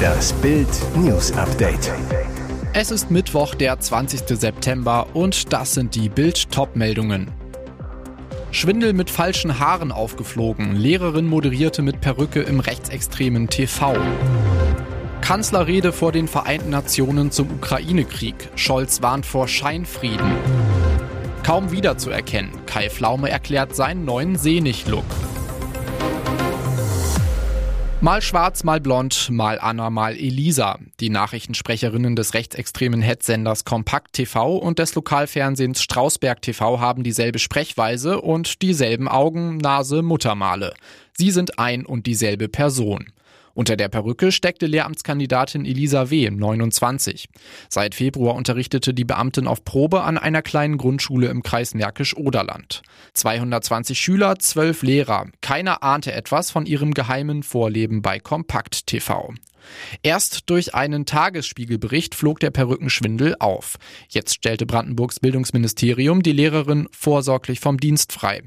Das Bild News Update. Es ist Mittwoch, der 20. September und das sind die Bild Top-Meldungen. Schwindel mit falschen Haaren aufgeflogen. Lehrerin moderierte mit Perücke im rechtsextremen TV. Kanzlerrede vor den Vereinten Nationen zum Ukraine-Krieg. Scholz warnt vor Scheinfrieden. Kaum wiederzuerkennen. Kai Flaume erklärt seinen neuen Senig-Look. Mal schwarz, mal blond, mal Anna, mal Elisa. Die Nachrichtensprecherinnen des rechtsextremen Hetzsenders Kompakt TV und des Lokalfernsehens Strausberg TV haben dieselbe Sprechweise und dieselben Augen, Nase, Muttermale. Sie sind ein und dieselbe Person. Unter der Perücke steckte Lehramtskandidatin Elisa W., 29. Seit Februar unterrichtete die Beamtin auf Probe an einer kleinen Grundschule im Kreis Märkisch-Oderland. 220 Schüler, 12 Lehrer. Keiner ahnte etwas von ihrem geheimen Vorleben bei Kompakt TV. Erst durch einen Tagesspiegelbericht flog der Perückenschwindel auf. Jetzt stellte Brandenburgs Bildungsministerium die Lehrerin vorsorglich vom Dienst frei.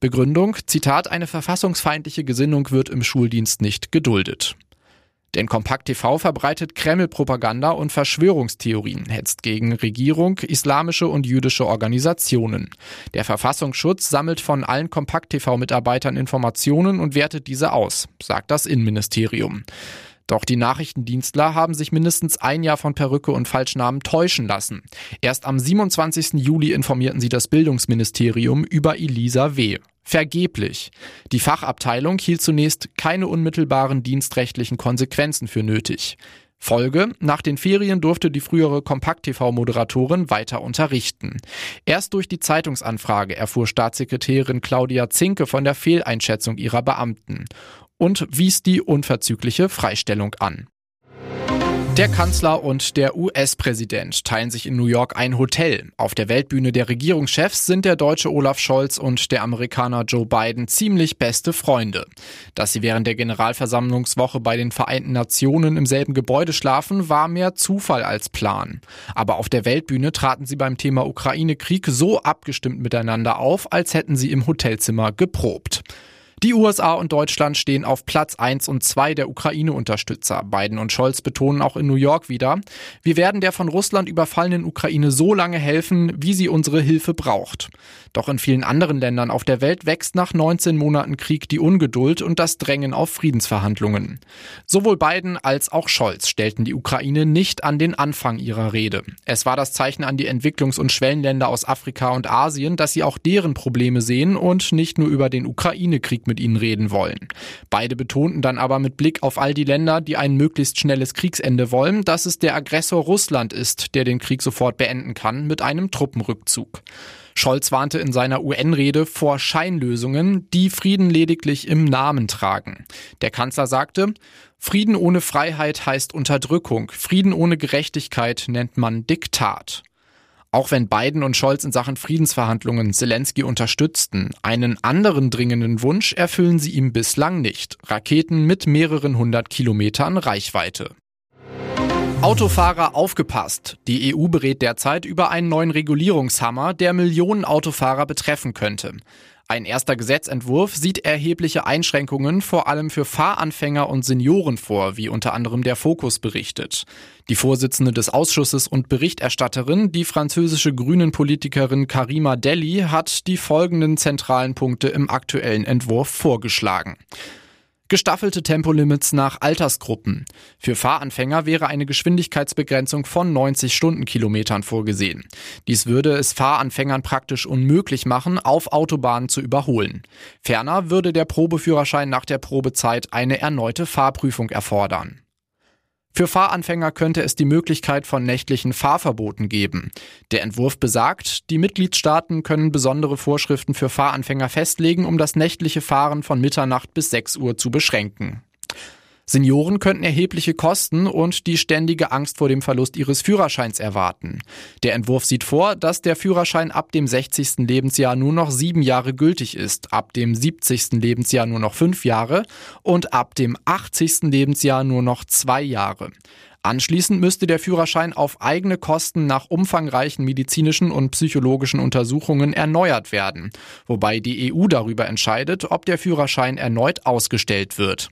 Begründung, Zitat, eine verfassungsfeindliche Gesinnung wird im Schuldienst nicht geduldet. Denn Kompakt TV verbreitet Kreml-Propaganda und Verschwörungstheorien, hetzt gegen Regierung, islamische und jüdische Organisationen. Der Verfassungsschutz sammelt von allen Kompakt TV-Mitarbeitern Informationen und wertet diese aus, sagt das Innenministerium. Doch die Nachrichtendienstler haben sich mindestens ein Jahr von Perücke und Falschnamen täuschen lassen. Erst am 27. Juli informierten sie das Bildungsministerium über Elisa W. Vergeblich. Die Fachabteilung hielt zunächst keine unmittelbaren dienstrechtlichen Konsequenzen für nötig. Folge, nach den Ferien durfte die frühere Kompakt-TV-Moderatorin weiter unterrichten. Erst durch die Zeitungsanfrage erfuhr Staatssekretärin Claudia Zinke von der Fehleinschätzung ihrer Beamten und wies die unverzügliche Freistellung an. Der Kanzler und der US-Präsident teilen sich in New York ein Hotel. Auf der Weltbühne der Regierungschefs sind der deutsche Olaf Scholz und der Amerikaner Joe Biden ziemlich beste Freunde. Dass sie während der Generalversammlungswoche bei den Vereinten Nationen im selben Gebäude schlafen, war mehr Zufall als Plan. Aber auf der Weltbühne traten sie beim Thema Ukraine-Krieg so abgestimmt miteinander auf, als hätten sie im Hotelzimmer geprobt. Die USA und Deutschland stehen auf Platz 1 und 2 der Ukraine-Unterstützer. Biden und Scholz betonen auch in New York wieder, wir werden der von Russland überfallenen Ukraine so lange helfen, wie sie unsere Hilfe braucht. Doch in vielen anderen Ländern auf der Welt wächst nach 19 Monaten Krieg die Ungeduld und das Drängen auf Friedensverhandlungen. Sowohl Biden als auch Scholz stellten die Ukraine nicht an den Anfang ihrer Rede. Es war das Zeichen an die Entwicklungs- und Schwellenländer aus Afrika und Asien, dass sie auch deren Probleme sehen und nicht nur über den Ukraine-Krieg mit ihnen reden wollen. Beide betonten dann aber mit Blick auf all die Länder, die ein möglichst schnelles Kriegsende wollen, dass es der Aggressor Russland ist, der den Krieg sofort beenden kann mit einem Truppenrückzug. Scholz warnte in seiner UN-Rede vor Scheinlösungen, die Frieden lediglich im Namen tragen. Der Kanzler sagte, Frieden ohne Freiheit heißt Unterdrückung, Frieden ohne Gerechtigkeit nennt man Diktat. Auch wenn Biden und Scholz in Sachen Friedensverhandlungen Zelensky unterstützten, einen anderen dringenden Wunsch erfüllen sie ihm bislang nicht. Raketen mit mehreren hundert Kilometern Reichweite. Autofahrer aufgepasst. Die EU berät derzeit über einen neuen Regulierungshammer, der Millionen Autofahrer betreffen könnte. Ein erster Gesetzentwurf sieht erhebliche Einschränkungen vor allem für Fahranfänger und Senioren vor, wie unter anderem der Fokus berichtet. Die Vorsitzende des Ausschusses und Berichterstatterin, die französische Grünen-Politikerin Karima Deli, hat die folgenden zentralen Punkte im aktuellen Entwurf vorgeschlagen. Gestaffelte Tempolimits nach Altersgruppen. Für Fahranfänger wäre eine Geschwindigkeitsbegrenzung von 90 Stundenkilometern vorgesehen. Dies würde es Fahranfängern praktisch unmöglich machen, auf Autobahnen zu überholen. Ferner würde der Probeführerschein nach der Probezeit eine erneute Fahrprüfung erfordern. Für Fahranfänger könnte es die Möglichkeit von nächtlichen Fahrverboten geben. Der Entwurf besagt, die Mitgliedstaaten können besondere Vorschriften für Fahranfänger festlegen, um das nächtliche Fahren von Mitternacht bis 6 Uhr zu beschränken. Senioren könnten erhebliche Kosten und die ständige Angst vor dem Verlust ihres Führerscheins erwarten. Der Entwurf sieht vor, dass der Führerschein ab dem 60. Lebensjahr nur noch sieben Jahre gültig ist, ab dem 70. Lebensjahr nur noch fünf Jahre und ab dem 80. Lebensjahr nur noch zwei Jahre. Anschließend müsste der Führerschein auf eigene Kosten nach umfangreichen medizinischen und psychologischen Untersuchungen erneuert werden, wobei die EU darüber entscheidet, ob der Führerschein erneut ausgestellt wird.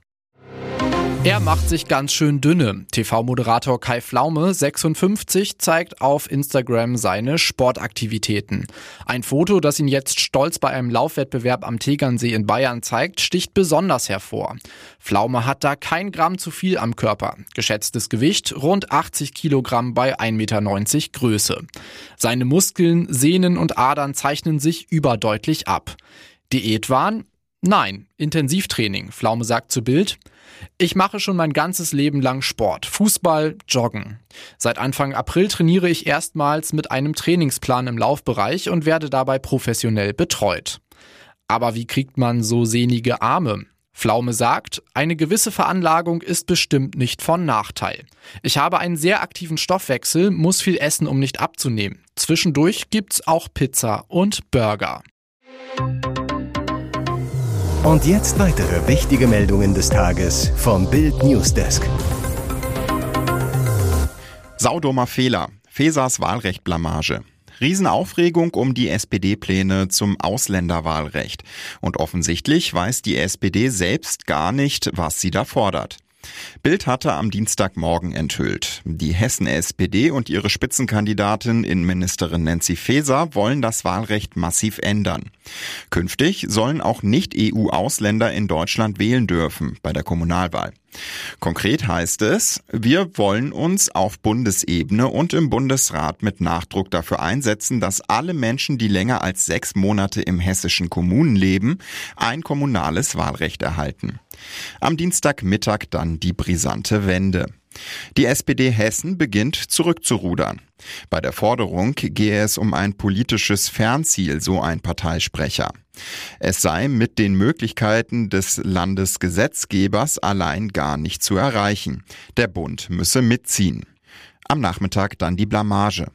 Er macht sich ganz schön dünne. TV-Moderator Kai Flaume, 56, zeigt auf Instagram seine Sportaktivitäten. Ein Foto, das ihn jetzt stolz bei einem Laufwettbewerb am Tegernsee in Bayern zeigt, sticht besonders hervor. Flaume hat da kein Gramm zu viel am Körper. Geschätztes Gewicht rund 80 Kilogramm bei 1,90 Meter Größe. Seine Muskeln, Sehnen und Adern zeichnen sich überdeutlich ab. Diätwahn? Nein, Intensivtraining. Flaume sagt zu Bild. Ich mache schon mein ganzes Leben lang Sport, Fußball, Joggen. Seit Anfang April trainiere ich erstmals mit einem Trainingsplan im Laufbereich und werde dabei professionell betreut. Aber wie kriegt man so sehnige Arme? Flaume sagt, eine gewisse Veranlagung ist bestimmt nicht von Nachteil. Ich habe einen sehr aktiven Stoffwechsel, muss viel essen, um nicht abzunehmen. Zwischendurch gibt's auch Pizza und Burger. Und jetzt weitere wichtige Meldungen des Tages vom Bild Newsdesk. Saudomer Fehler. Fesas Wahlrecht-Blamage. Riesenaufregung um die SPD-Pläne zum Ausländerwahlrecht. Und offensichtlich weiß die SPD selbst gar nicht, was sie da fordert. Bild hatte am Dienstagmorgen enthüllt. Die Hessen-SPD und ihre Spitzenkandidatin Innenministerin Nancy Faeser wollen das Wahlrecht massiv ändern. Künftig sollen auch Nicht-EU-Ausländer in Deutschland wählen dürfen bei der Kommunalwahl. Konkret heißt es, wir wollen uns auf Bundesebene und im Bundesrat mit Nachdruck dafür einsetzen, dass alle Menschen, die länger als sechs Monate im hessischen Kommunen leben, ein kommunales Wahlrecht erhalten. Am Dienstagmittag dann die brisante Wende. Die SPD Hessen beginnt zurückzurudern. Bei der Forderung gehe es um ein politisches Fernziel, so ein Parteisprecher. Es sei mit den Möglichkeiten des Landesgesetzgebers allein gar nicht zu erreichen. Der Bund müsse mitziehen. Am Nachmittag dann die Blamage.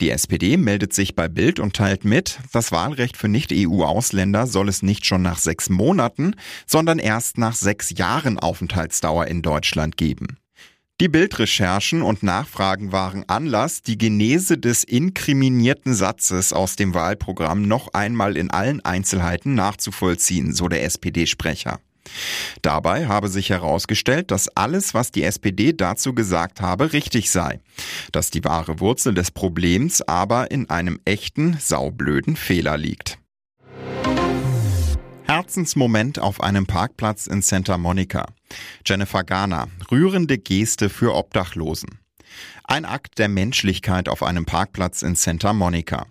Die SPD meldet sich bei Bild und teilt mit, das Wahlrecht für Nicht-EU-Ausländer soll es nicht schon nach sechs Monaten, sondern erst nach sechs Jahren Aufenthaltsdauer in Deutschland geben. Die Bildrecherchen und Nachfragen waren Anlass, die Genese des inkriminierten Satzes aus dem Wahlprogramm noch einmal in allen Einzelheiten nachzuvollziehen, so der SPD-Sprecher. Dabei habe sich herausgestellt, dass alles, was die SPD dazu gesagt habe, richtig sei. Dass die wahre Wurzel des Problems aber in einem echten, saublöden Fehler liegt. Herzensmoment auf einem Parkplatz in Santa Monica. Jennifer Garner, rührende Geste für Obdachlosen. Ein Akt der Menschlichkeit auf einem Parkplatz in Santa Monica.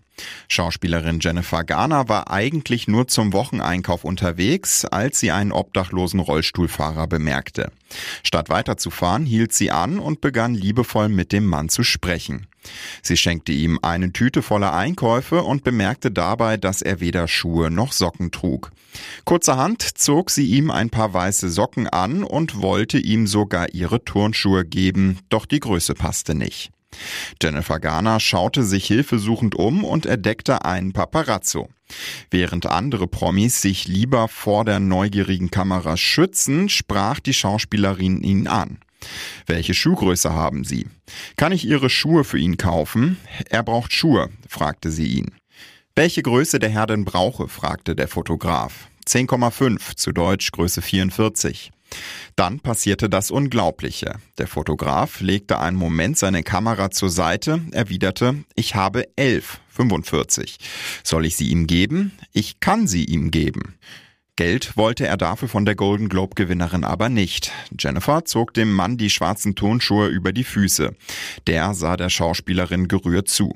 Schauspielerin Jennifer Garner war eigentlich nur zum Wocheneinkauf unterwegs, als sie einen obdachlosen Rollstuhlfahrer bemerkte. Statt weiterzufahren, hielt sie an und begann liebevoll mit dem Mann zu sprechen. Sie schenkte ihm eine Tüte voller Einkäufe und bemerkte dabei, dass er weder Schuhe noch Socken trug. Kurzerhand zog sie ihm ein paar weiße Socken an und wollte ihm sogar ihre Turnschuhe geben, doch die Größe passte nicht. Jennifer Garner schaute sich hilfesuchend um und entdeckte einen Paparazzo. Während andere Promis sich lieber vor der neugierigen Kamera schützen, sprach die Schauspielerin ihn an. Welche Schuhgröße haben Sie? Kann ich Ihre Schuhe für ihn kaufen? Er braucht Schuhe, fragte sie ihn. Welche Größe der Herr denn brauche? fragte der Fotograf. 10,5, zu Deutsch Größe 44. Dann passierte das Unglaubliche. Der Fotograf legte einen Moment seine Kamera zur Seite, erwiderte, ich habe 11, 45. Soll ich sie ihm geben? Ich kann sie ihm geben. Geld wollte er dafür von der Golden Globe Gewinnerin aber nicht. Jennifer zog dem Mann die schwarzen Turnschuhe über die Füße. Der sah der Schauspielerin gerührt zu.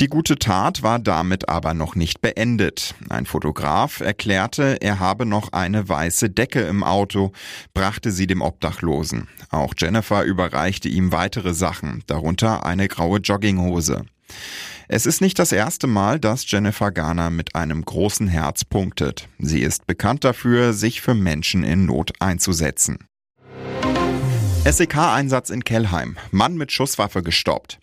Die gute Tat war damit aber noch nicht beendet. Ein Fotograf erklärte, er habe noch eine weiße Decke im Auto, brachte sie dem Obdachlosen. Auch Jennifer überreichte ihm weitere Sachen, darunter eine graue Jogginghose. Es ist nicht das erste Mal, dass Jennifer Garner mit einem großen Herz punktet. Sie ist bekannt dafür, sich für Menschen in Not einzusetzen. SEK-Einsatz in Kellheim. Mann mit Schusswaffe gestoppt.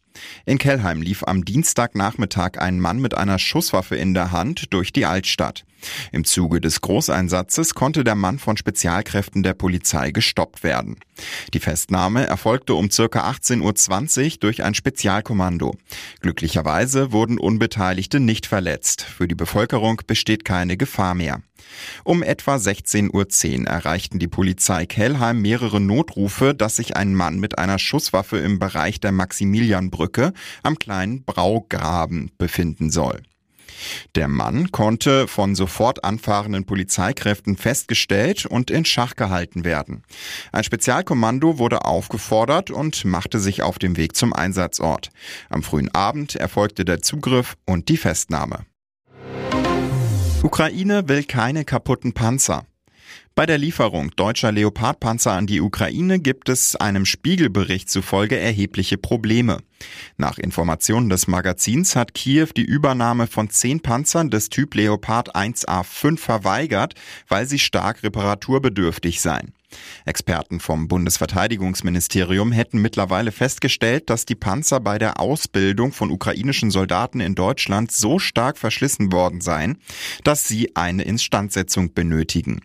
In Kellheim lief am Dienstagnachmittag ein Mann mit einer Schusswaffe in der Hand durch die Altstadt. Im Zuge des Großeinsatzes konnte der Mann von Spezialkräften der Polizei gestoppt werden. Die Festnahme erfolgte um circa 18.20 Uhr durch ein Spezialkommando. Glücklicherweise wurden Unbeteiligte nicht verletzt. Für die Bevölkerung besteht keine Gefahr mehr. Um etwa 16.10 Uhr erreichten die Polizei Kellheim mehrere Notrufe, dass sich ein Mann mit einer Schusswaffe im Bereich der Maximilianbrücke am kleinen Braugraben befinden soll. Der Mann konnte von sofort anfahrenden Polizeikräften festgestellt und in Schach gehalten werden. Ein Spezialkommando wurde aufgefordert und machte sich auf dem Weg zum Einsatzort. Am frühen Abend erfolgte der Zugriff und die Festnahme. Ukraine will keine kaputten Panzer. Bei der Lieferung deutscher Leopardpanzer an die Ukraine gibt es einem Spiegelbericht zufolge erhebliche Probleme. Nach Informationen des Magazins hat Kiew die Übernahme von zehn Panzern des Typ Leopard 1A5 verweigert, weil sie stark reparaturbedürftig seien. Experten vom Bundesverteidigungsministerium hätten mittlerweile festgestellt, dass die Panzer bei der Ausbildung von ukrainischen Soldaten in Deutschland so stark verschlissen worden seien, dass sie eine Instandsetzung benötigen.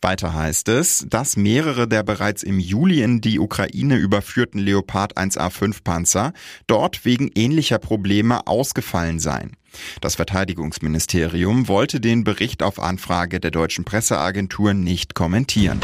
Weiter heißt es, dass mehrere der bereits im Juli in die Ukraine überführten Leopard 1A5 Panzer dort wegen ähnlicher Probleme ausgefallen seien. Das Verteidigungsministerium wollte den Bericht auf Anfrage der deutschen Presseagentur nicht kommentieren.